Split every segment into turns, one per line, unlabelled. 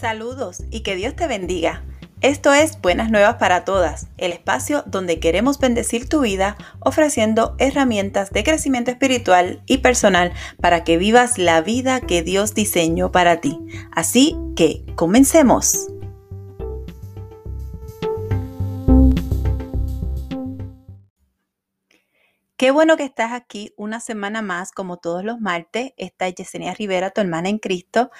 Saludos y que Dios te bendiga. Esto es Buenas Nuevas para Todas, el espacio donde queremos bendecir tu vida ofreciendo herramientas de crecimiento espiritual y personal para que vivas la vida que Dios diseñó para ti. Así que, comencemos. Qué bueno que estás aquí una semana más, como todos los martes. Esta es Yesenia Rivera, tu hermana en Cristo,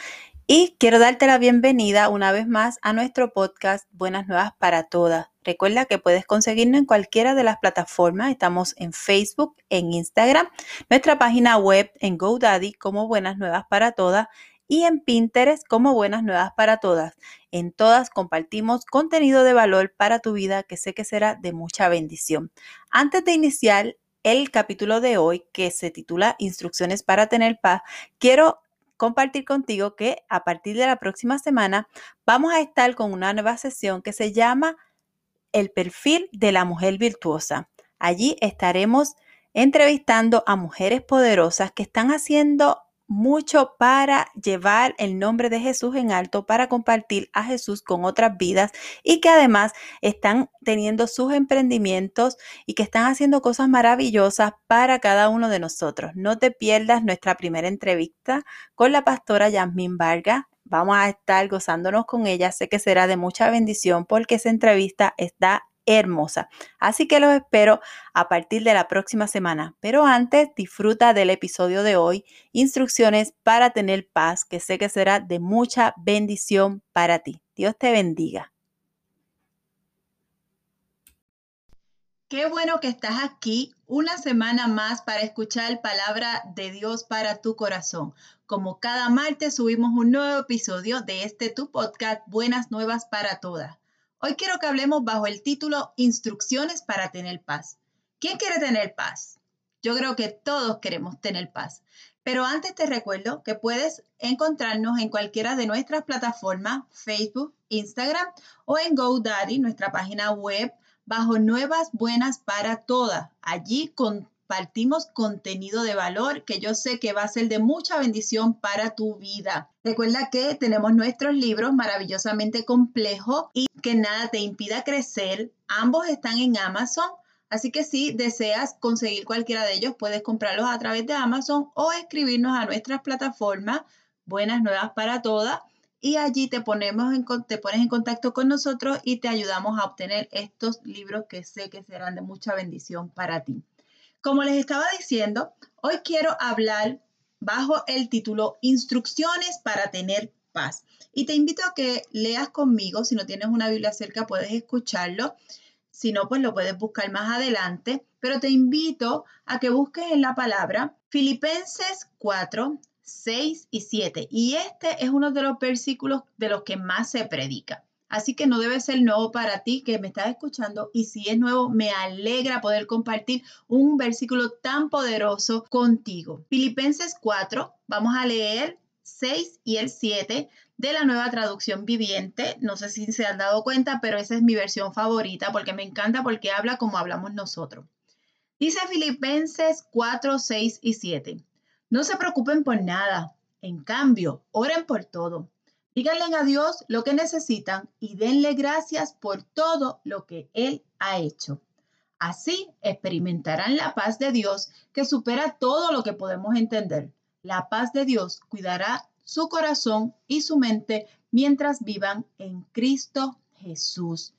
y quiero darte la bienvenida una vez más a nuestro podcast Buenas Nuevas para Todas. Recuerda que puedes conseguirnos en cualquiera de las plataformas. Estamos en Facebook, en Instagram, nuestra página web en GoDaddy como Buenas Nuevas para Todas y en Pinterest como Buenas Nuevas para Todas. En todas compartimos contenido de valor para tu vida que sé que será de mucha bendición. Antes de iniciar el capítulo de hoy que se titula Instrucciones para tener paz, quiero compartir contigo que a partir de la próxima semana vamos a estar con una nueva sesión que se llama El perfil de la mujer virtuosa. Allí estaremos entrevistando a mujeres poderosas que están haciendo mucho para llevar el nombre de Jesús en alto, para compartir a Jesús con otras vidas y que además están teniendo sus emprendimientos y que están haciendo cosas maravillosas para cada uno de nosotros. No te pierdas nuestra primera entrevista con la pastora Yasmín Vargas. Vamos a estar gozándonos con ella. Sé que será de mucha bendición porque esa entrevista está hermosa. Así que los espero a partir de la próxima semana. Pero antes, disfruta del episodio de hoy, instrucciones para tener paz, que sé que será de mucha bendición para ti. Dios te bendiga. Qué bueno que estás aquí una semana más para escuchar palabra de Dios para tu corazón. Como cada martes subimos un nuevo episodio de este tu podcast Buenas Nuevas para Todas. Hoy quiero que hablemos bajo el título Instrucciones para tener paz. ¿Quién quiere tener paz? Yo creo que todos queremos tener paz. Pero antes te recuerdo que puedes encontrarnos en cualquiera de nuestras plataformas, Facebook, Instagram o en GoDaddy, nuestra página web, bajo Nuevas Buenas para Todas. Allí con compartimos contenido de valor que yo sé que va a ser de mucha bendición para tu vida. Recuerda que tenemos nuestros libros maravillosamente complejos y que nada te impida crecer. Ambos están en Amazon. Así que si deseas conseguir cualquiera de ellos, puedes comprarlos a través de Amazon o escribirnos a nuestras plataformas Buenas Nuevas para Todas y allí te, ponemos te pones en contacto con nosotros y te ayudamos a obtener estos libros que sé que serán de mucha bendición para ti. Como les estaba diciendo, hoy quiero hablar bajo el título Instrucciones para tener paz. Y te invito a que leas conmigo, si no tienes una Biblia cerca puedes escucharlo, si no, pues lo puedes buscar más adelante, pero te invito a que busques en la palabra Filipenses 4, 6 y 7. Y este es uno de los versículos de los que más se predica. Así que no debe ser nuevo para ti que me estás escuchando y si es nuevo, me alegra poder compartir un versículo tan poderoso contigo. Filipenses 4, vamos a leer 6 y el 7 de la nueva traducción viviente. No sé si se han dado cuenta, pero esa es mi versión favorita porque me encanta porque habla como hablamos nosotros. Dice Filipenses 4, 6 y 7. No se preocupen por nada. En cambio, oren por todo Díganle a Dios lo que necesitan y denle gracias por todo lo que Él ha hecho. Así experimentarán la paz de Dios que supera todo lo que podemos entender. La paz de Dios cuidará su corazón y su mente mientras vivan en Cristo Jesús.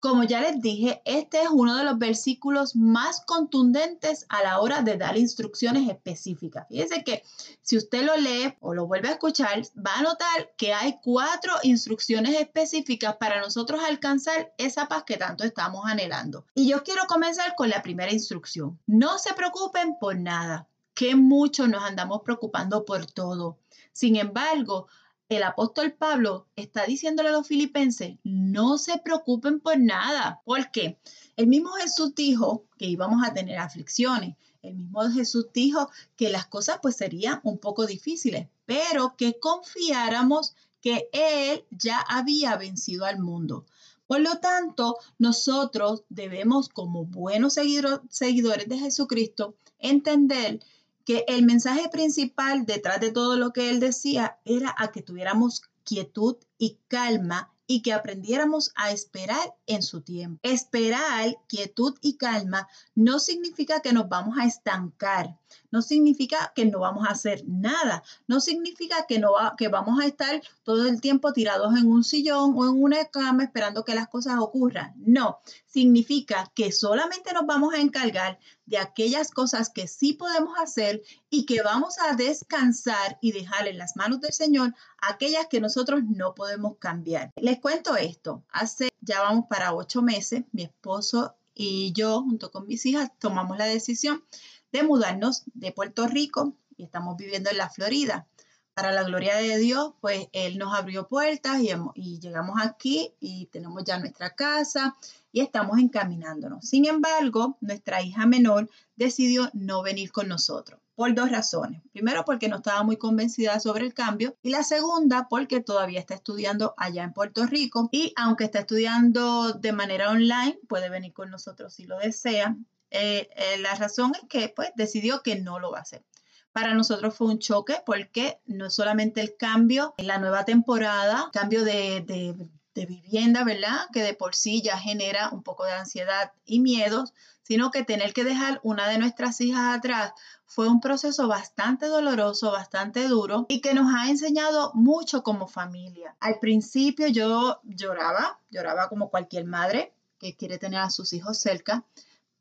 Como ya les dije, este es uno de los versículos más contundentes a la hora de dar instrucciones específicas. Fíjense que si usted lo lee o lo vuelve a escuchar, va a notar que hay cuatro instrucciones específicas para nosotros alcanzar esa paz que tanto estamos anhelando. Y yo quiero comenzar con la primera instrucción. No se preocupen por nada, que mucho nos andamos preocupando por todo. Sin embargo, el apóstol Pablo está diciéndole a los filipenses, no se preocupen por nada. ¿Por qué? El mismo Jesús dijo que íbamos a tener aflicciones. El mismo Jesús dijo que las cosas pues serían un poco difíciles, pero que confiáramos que Él ya había vencido al mundo. Por lo tanto, nosotros debemos, como buenos seguidores de Jesucristo, entender que el mensaje principal detrás de todo lo que él decía era a que tuviéramos quietud y calma y que aprendiéramos a esperar en su tiempo. Esperar, quietud y calma no significa que nos vamos a estancar, no significa que no vamos a hacer nada, no significa que, no que vamos a estar todo el tiempo tirados en un sillón o en una cama esperando que las cosas ocurran. No, significa que solamente nos vamos a encargar de aquellas cosas que sí podemos hacer y que vamos a descansar y dejar en las manos del Señor aquellas que nosotros no podemos cambiar. Les cuento esto, hace ya vamos para ocho meses, mi esposo y yo, junto con mis hijas, tomamos la decisión de mudarnos de Puerto Rico y estamos viviendo en la Florida. Para la gloria de Dios, pues Él nos abrió puertas y, y llegamos aquí y tenemos ya nuestra casa y estamos encaminándonos. Sin embargo, nuestra hija menor decidió no venir con nosotros por dos razones. Primero, porque no estaba muy convencida sobre el cambio y la segunda, porque todavía está estudiando allá en Puerto Rico y aunque está estudiando de manera online, puede venir con nosotros si lo desea. Eh, eh, la razón es que pues decidió que no lo va a hacer. Para nosotros fue un choque porque no solamente el cambio en la nueva temporada, cambio de, de vivienda, ¿verdad? Que de por sí ya genera un poco de ansiedad y miedos, sino que tener que dejar una de nuestras hijas atrás fue un proceso bastante doloroso, bastante duro y que nos ha enseñado mucho como familia. Al principio yo lloraba, lloraba como cualquier madre que quiere tener a sus hijos cerca,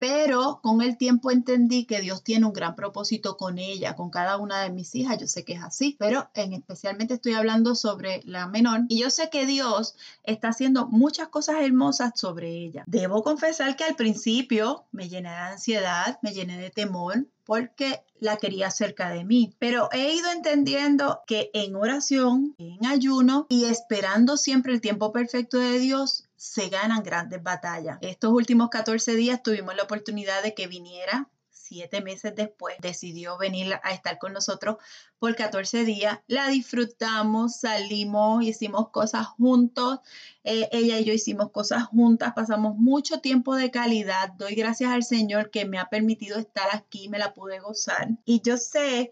pero con el tiempo entendí que Dios tiene un gran propósito con ella, con cada una de mis hijas. Yo sé que es así, pero en especialmente estoy hablando sobre la menor y yo sé que Dios está haciendo muchas cosas hermosas sobre ella. Debo confesar que al principio me llené de ansiedad, me llené de temor, porque la quería cerca de mí. Pero he ido entendiendo que en oración, en ayuno y esperando siempre el tiempo perfecto de Dios, se ganan grandes batallas. Estos últimos 14 días tuvimos la oportunidad de que viniera siete meses después decidió venir a estar con nosotros por 14 días. La disfrutamos, salimos, hicimos cosas juntos. Eh, ella y yo hicimos cosas juntas, pasamos mucho tiempo de calidad. Doy gracias al Señor que me ha permitido estar aquí, me la pude gozar. Y yo sé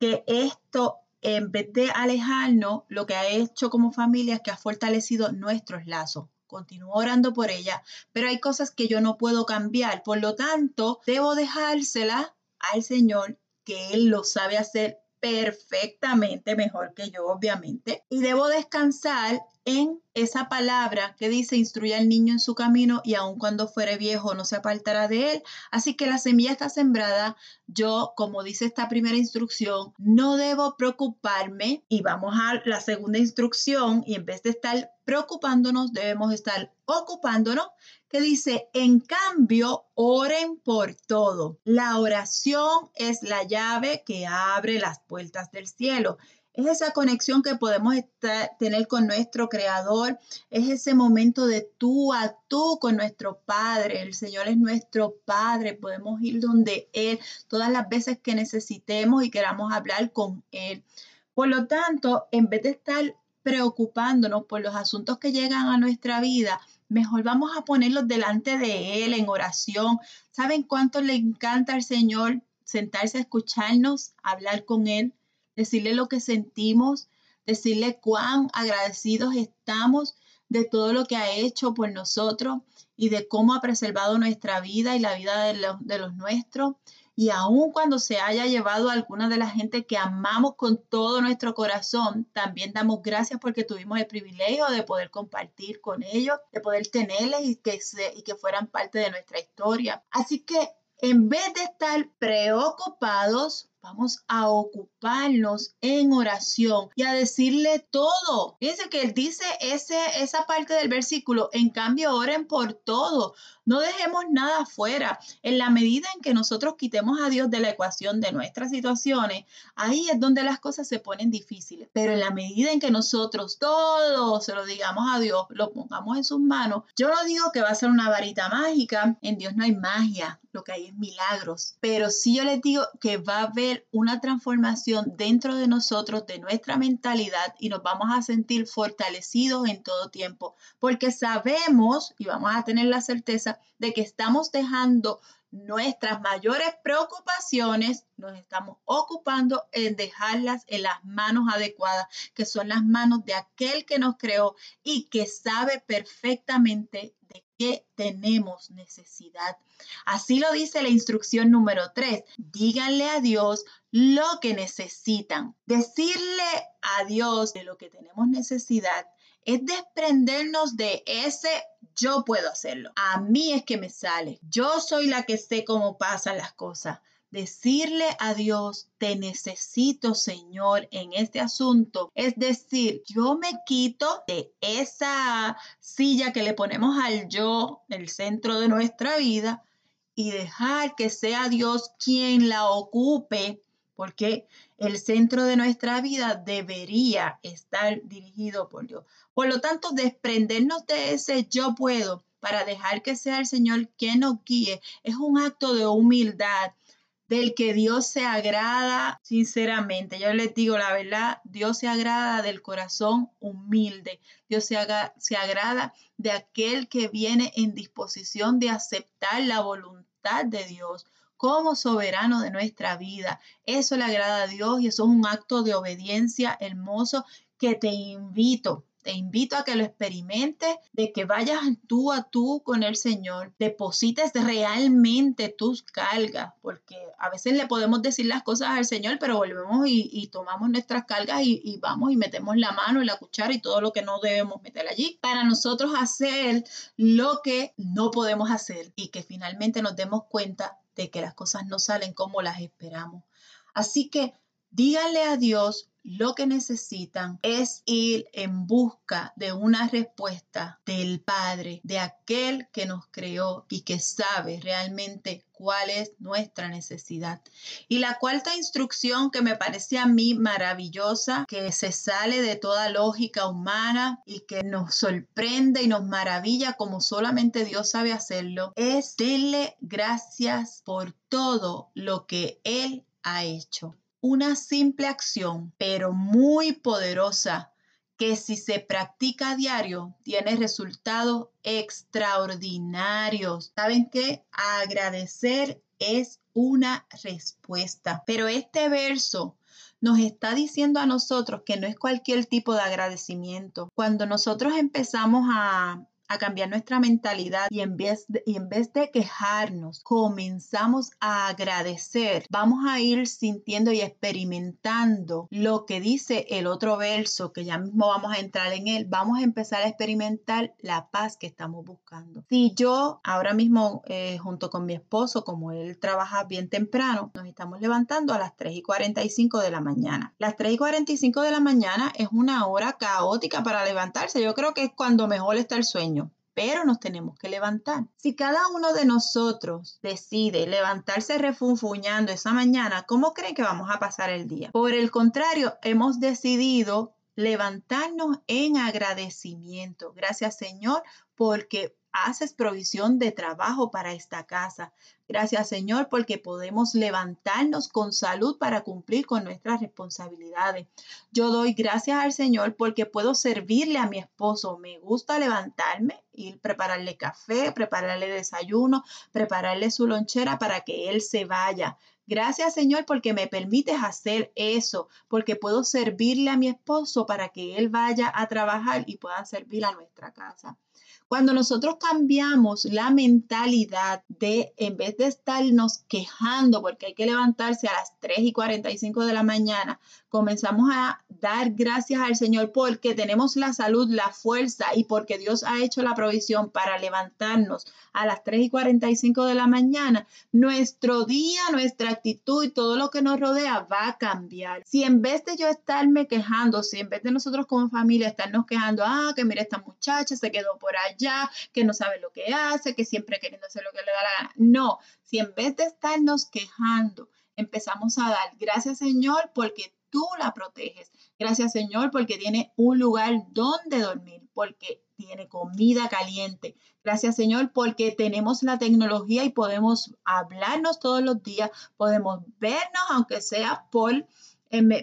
que esto en vez de alejarnos, lo que ha hecho como familia es que ha fortalecido nuestros lazos continúo orando por ella, pero hay cosas que yo no puedo cambiar. Por lo tanto, debo dejársela al Señor, que Él lo sabe hacer perfectamente mejor que yo, obviamente, y debo descansar en esa palabra que dice instruye al niño en su camino y aun cuando fuere viejo no se apartará de él. Así que la semilla está sembrada. Yo, como dice esta primera instrucción, no debo preocuparme y vamos a la segunda instrucción y en vez de estar preocupándonos, debemos estar ocupándonos, que dice, en cambio, oren por todo. La oración es la llave que abre las puertas del cielo es esa conexión que podemos tener con nuestro Creador, es ese momento de tú a tú con nuestro Padre. El Señor es nuestro Padre, podemos ir donde Él todas las veces que necesitemos y queramos hablar con Él. Por lo tanto, en vez de estar preocupándonos por los asuntos que llegan a nuestra vida, mejor vamos a ponerlos delante de Él en oración. ¿Saben cuánto le encanta al Señor sentarse a escucharnos, hablar con Él? decirle lo que sentimos, decirle cuán agradecidos estamos de todo lo que ha hecho por nosotros y de cómo ha preservado nuestra vida y la vida de de los nuestros. Y aun cuando se haya llevado a alguna de la gente que amamos con todo nuestro corazón, también damos gracias porque tuvimos el privilegio de poder compartir con ellos, de poder tenerles y que, se, y que fueran parte de nuestra historia. Así que en vez de estar preocupados, Vamos a ocuparnos en oración y a decirle todo. Fíjense que él dice ese, esa parte del versículo, en cambio oren por todo. No dejemos nada afuera. En la medida en que nosotros quitemos a Dios de la ecuación de nuestras situaciones, ahí es donde las cosas se ponen difíciles. Pero en la medida en que nosotros todo se lo digamos a Dios, lo pongamos en sus manos, yo no digo que va a ser una varita mágica. En Dios no hay magia, lo que hay es milagros. Pero sí yo les digo que va a haber una transformación dentro de nosotros, de nuestra mentalidad y nos vamos a sentir fortalecidos en todo tiempo, porque sabemos y vamos a tener la certeza de que estamos dejando nuestras mayores preocupaciones nos estamos ocupando en dejarlas en las manos adecuadas, que son las manos de aquel que nos creó y que sabe perfectamente tenemos necesidad. Así lo dice la instrucción número 3. Díganle a Dios lo que necesitan. Decirle a Dios de lo que tenemos necesidad es desprendernos de ese yo puedo hacerlo. A mí es que me sale. Yo soy la que sé cómo pasan las cosas. Decirle a Dios, te necesito, Señor, en este asunto. Es decir, yo me quito de esa silla que le ponemos al yo, el centro de nuestra vida, y dejar que sea Dios quien la ocupe, porque el centro de nuestra vida debería estar dirigido por Dios. Por lo tanto, desprendernos de ese yo puedo para dejar que sea el Señor quien nos guíe es un acto de humildad del que Dios se agrada sinceramente. Yo les digo la verdad, Dios se agrada del corazón humilde. Dios se, se agrada de aquel que viene en disposición de aceptar la voluntad de Dios como soberano de nuestra vida. Eso le agrada a Dios y eso es un acto de obediencia hermoso que te invito te invito a que lo experimentes, de que vayas tú a tú con el Señor, deposites realmente tus cargas, porque a veces le podemos decir las cosas al Señor, pero volvemos y, tomamos nuestras cargas y, vamos y metemos la mano y la cuchara y todo lo que no debemos meter allí para nosotros hacer lo que no podemos hacer y que finalmente nos demos cuenta de que las cosas no salen como las esperamos. Así que díganle a Dios lo que necesitan es ir en busca de una respuesta del Padre, de aquel que nos creó y que sabe realmente cuál es nuestra necesidad. Y la cuarta instrucción que me parece a mí maravillosa, que se sale de toda lógica humana y que nos sorprende y nos maravilla como solamente Dios sabe hacerlo, es darle gracias por todo lo que Él ha hecho una simple acción, pero muy poderosa, que si se practica a diario, tiene resultados extraordinarios. ¿Saben qué? Agradecer es una respuesta. Pero este verso nos está diciendo a nosotros que no es cualquier tipo de agradecimiento. Cuando nosotros empezamos a a cambiar nuestra mentalidad y en, vez de, y en vez de quejarnos, comenzamos a agradecer, vamos a ir sintiendo y experimentando lo que dice el otro verso, que ya mismo vamos a entrar en él, vamos a empezar a experimentar la paz que estamos buscando. Si yo ahora mismo eh, junto con mi esposo, como él trabaja bien temprano, nos estamos levantando a las 3 y 45 de la mañana. Las 3 y 45 de la mañana es una hora caótica para levantarse. Yo creo que es cuando mejor está el sueño pero nos tenemos que levantar. Si cada uno de nosotros decide levantarse refunfuñando esa mañana, ¿cómo creen que vamos a pasar el día? Por el contrario, hemos decidido levantarnos en agradecimiento. Gracias Señor, porque haces provisión de trabajo para esta casa. Gracias Señor porque podemos levantarnos con salud para cumplir con nuestras responsabilidades. Yo doy gracias al Señor porque puedo servirle a mi esposo. Me gusta levantarme, y prepararle café, prepararle desayuno, prepararle su lonchera para que él se vaya. Gracias Señor porque me permites hacer eso, porque puedo servirle a mi esposo para que él vaya a trabajar y pueda servir a nuestra casa. Cuando nosotros cambiamos la mentalidad de, en vez de estarnos quejando porque hay que levantarse a las 3 y 45 de la mañana, comenzamos a dar gracias al Señor porque tenemos la salud, la fuerza y porque Dios ha hecho la provisión para levantarnos a las 3 y 45 de la mañana, nuestro día, nuestra actitud y todo lo que nos rodea va a cambiar. Si en vez de yo estarme quejando, si en vez de nosotros como familia estarnos quejando, ah, que mira esta muchacha se quedó por allá, que no sabe lo que hace, que siempre queriendo hacer lo que le da la gana. No, si en vez de estarnos quejando, empezamos a dar gracias Señor porque tú la proteges. Gracias Señor porque tiene un lugar donde dormir, porque tiene comida caliente. Gracias Señor porque tenemos la tecnología y podemos hablarnos todos los días, podemos vernos aunque sea por,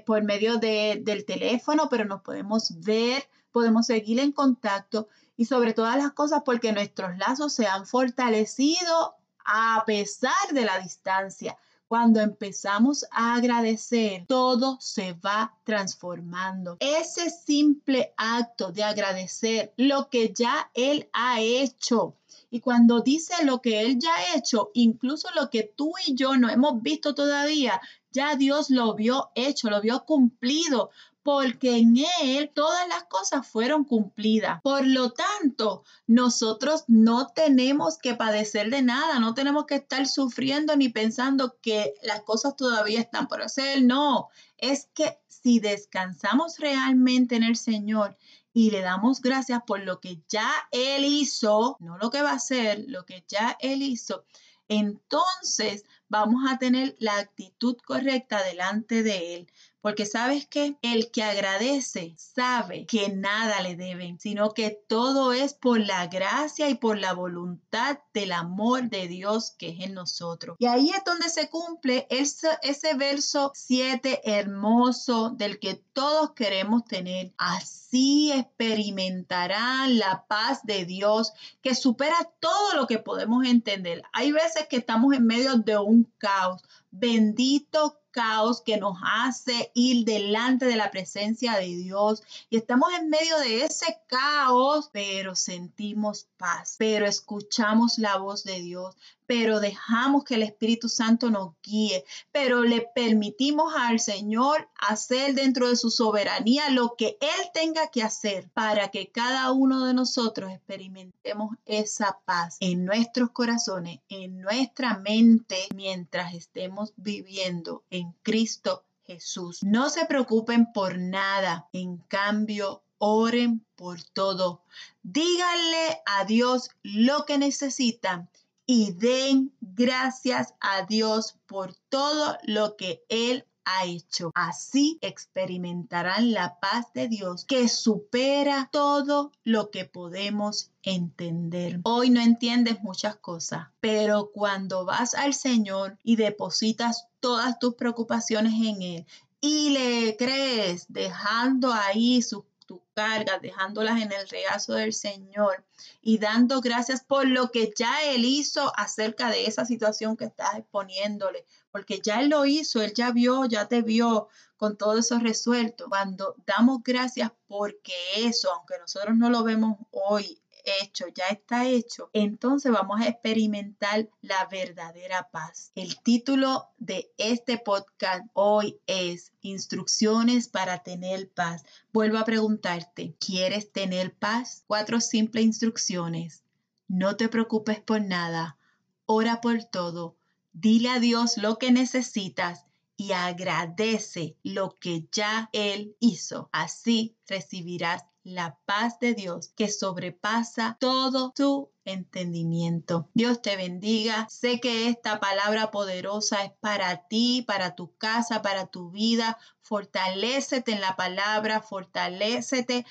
por medio del teléfono, pero nos podemos ver, podemos seguir en contacto y sobre todas las cosas porque nuestros lazos se han fortalecido a pesar de la distancia. Cuando empezamos a agradecer, todo se va transformando. Ese simple acto de agradecer lo que ya Él ha hecho. Y cuando dice lo que Él ya ha hecho, incluso lo que tú y yo no hemos visto todavía, ya Dios lo vio hecho, lo vio cumplido, porque en Él todas las cosas fueron cumplidas. Por lo tanto, nosotros no tenemos que padecer de nada, no tenemos que estar sufriendo ni pensando que las cosas todavía están por hacer. No, es que si descansamos realmente en el Señor y le damos gracias por lo que ya Él hizo, no lo que va a hacer, lo que ya Él hizo, entonces vamos a tener la actitud correcta delante de Él. Porque sabes que el que agradece sabe que nada le deben, sino que todo es por la gracia y por la voluntad del amor de Dios que es en nosotros. Y ahí es donde se cumple ese, verso 7 hermoso del que todos queremos tener. Así experimentarán la paz de Dios que supera todo lo que podemos entender. Hay veces que estamos en medio de un caos. Bendito caos que nos hace ir delante de la presencia de Dios. Y estamos en medio de ese caos, pero sentimos paz, pero escuchamos la voz de Dios, pero dejamos que el Espíritu Santo nos guíe, pero le permitimos al Señor hacer dentro de su soberanía lo que Él tenga que hacer para que cada uno de nosotros experimentemos esa paz en nuestros corazones, en nuestra mente, mientras estemos viviendo en Cristo Jesús. No se preocupen por nada, en cambio, oren por todo. Díganle a Dios lo que necesitan y den gracias a Dios por todo lo que Él ha hecho. Así experimentarán la paz de Dios que supera todo lo que podemos entender. Hoy no entiendes muchas cosas, pero cuando vas al Señor y depositas todas tus preocupaciones en Él y le crees dejando ahí sus tus cargas, dejándolas en el regazo del Señor y dando gracias por lo que ya Él hizo acerca de esa situación que estás exponiéndole, porque ya Él lo hizo, Él ya vio, ya te vio con todo eso resuelto. Cuando damos gracias porque eso, aunque nosotros no lo vemos hoy, hecho, ya está hecho, entonces vamos a experimentar la verdadera paz. El título de este podcast hoy es Instrucciones para tener paz. Vuelvo a preguntarte, ¿quieres tener paz? Cuatro simples instrucciones. No te preocupes por nada. Ora por todo. Dile a Dios lo que necesitas y agradece lo que ya Él hizo. Así recibirás la paz de Dios que sobrepasa todo tu entendimiento. Dios te bendiga. Sé que esta palabra poderosa es para ti, para tu casa, para tu vida. Fortalécete en la palabra, fortalécete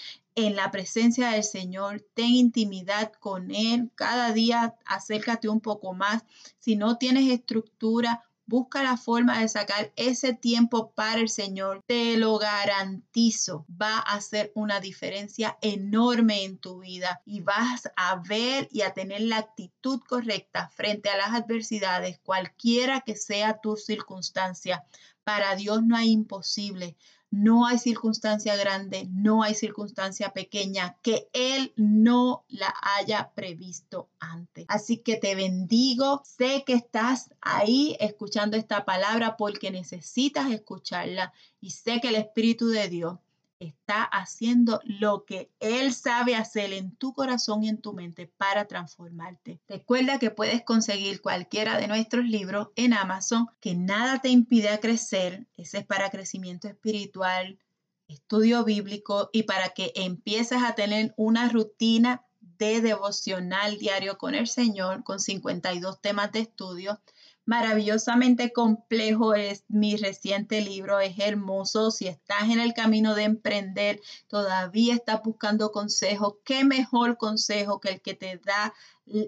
en la presencia del Señor, ten intimidad con Él, cada día acércate un poco más. Si no tienes estructura, Busca la forma de sacar ese tiempo para el Señor. Te lo garantizo. Va a hacer una diferencia enorme en tu vida y vas a ver y a tener la actitud correcta frente a las adversidades, cualquiera que sea tu circunstancia. Para Dios no hay imposible. No hay circunstancia grande, no hay circunstancia pequeña que Él no la haya previsto antes. Así que te bendigo. Sé que estás ahí escuchando esta palabra porque necesitas escucharla y sé que el Espíritu de Dios está haciendo lo que Él sabe hacer en tu corazón y en tu mente para transformarte. Recuerda que puedes conseguir cualquiera de nuestros libros en Amazon, que nada te impide crecer. Ese es para crecimiento espiritual, estudio bíblico y para que empieces a tener una rutina de devocional diario con el Señor, con 52 temas de estudio maravillosamente complejo es mi reciente libro, es hermoso. Si estás en el camino de emprender, todavía estás buscando consejos, qué mejor consejo que el que te da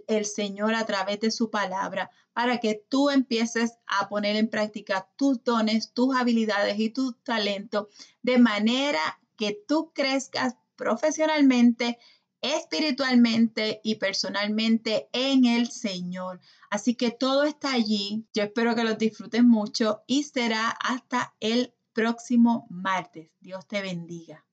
el Señor a través de su palabra para que tú empieces a poner en práctica tus dones, tus habilidades y tus talentos de manera que tú crezcas profesionalmente espiritualmente y personalmente en el Señor. Así que todo está allí. Yo espero que los disfruten mucho y será hasta el próximo martes. Dios te bendiga.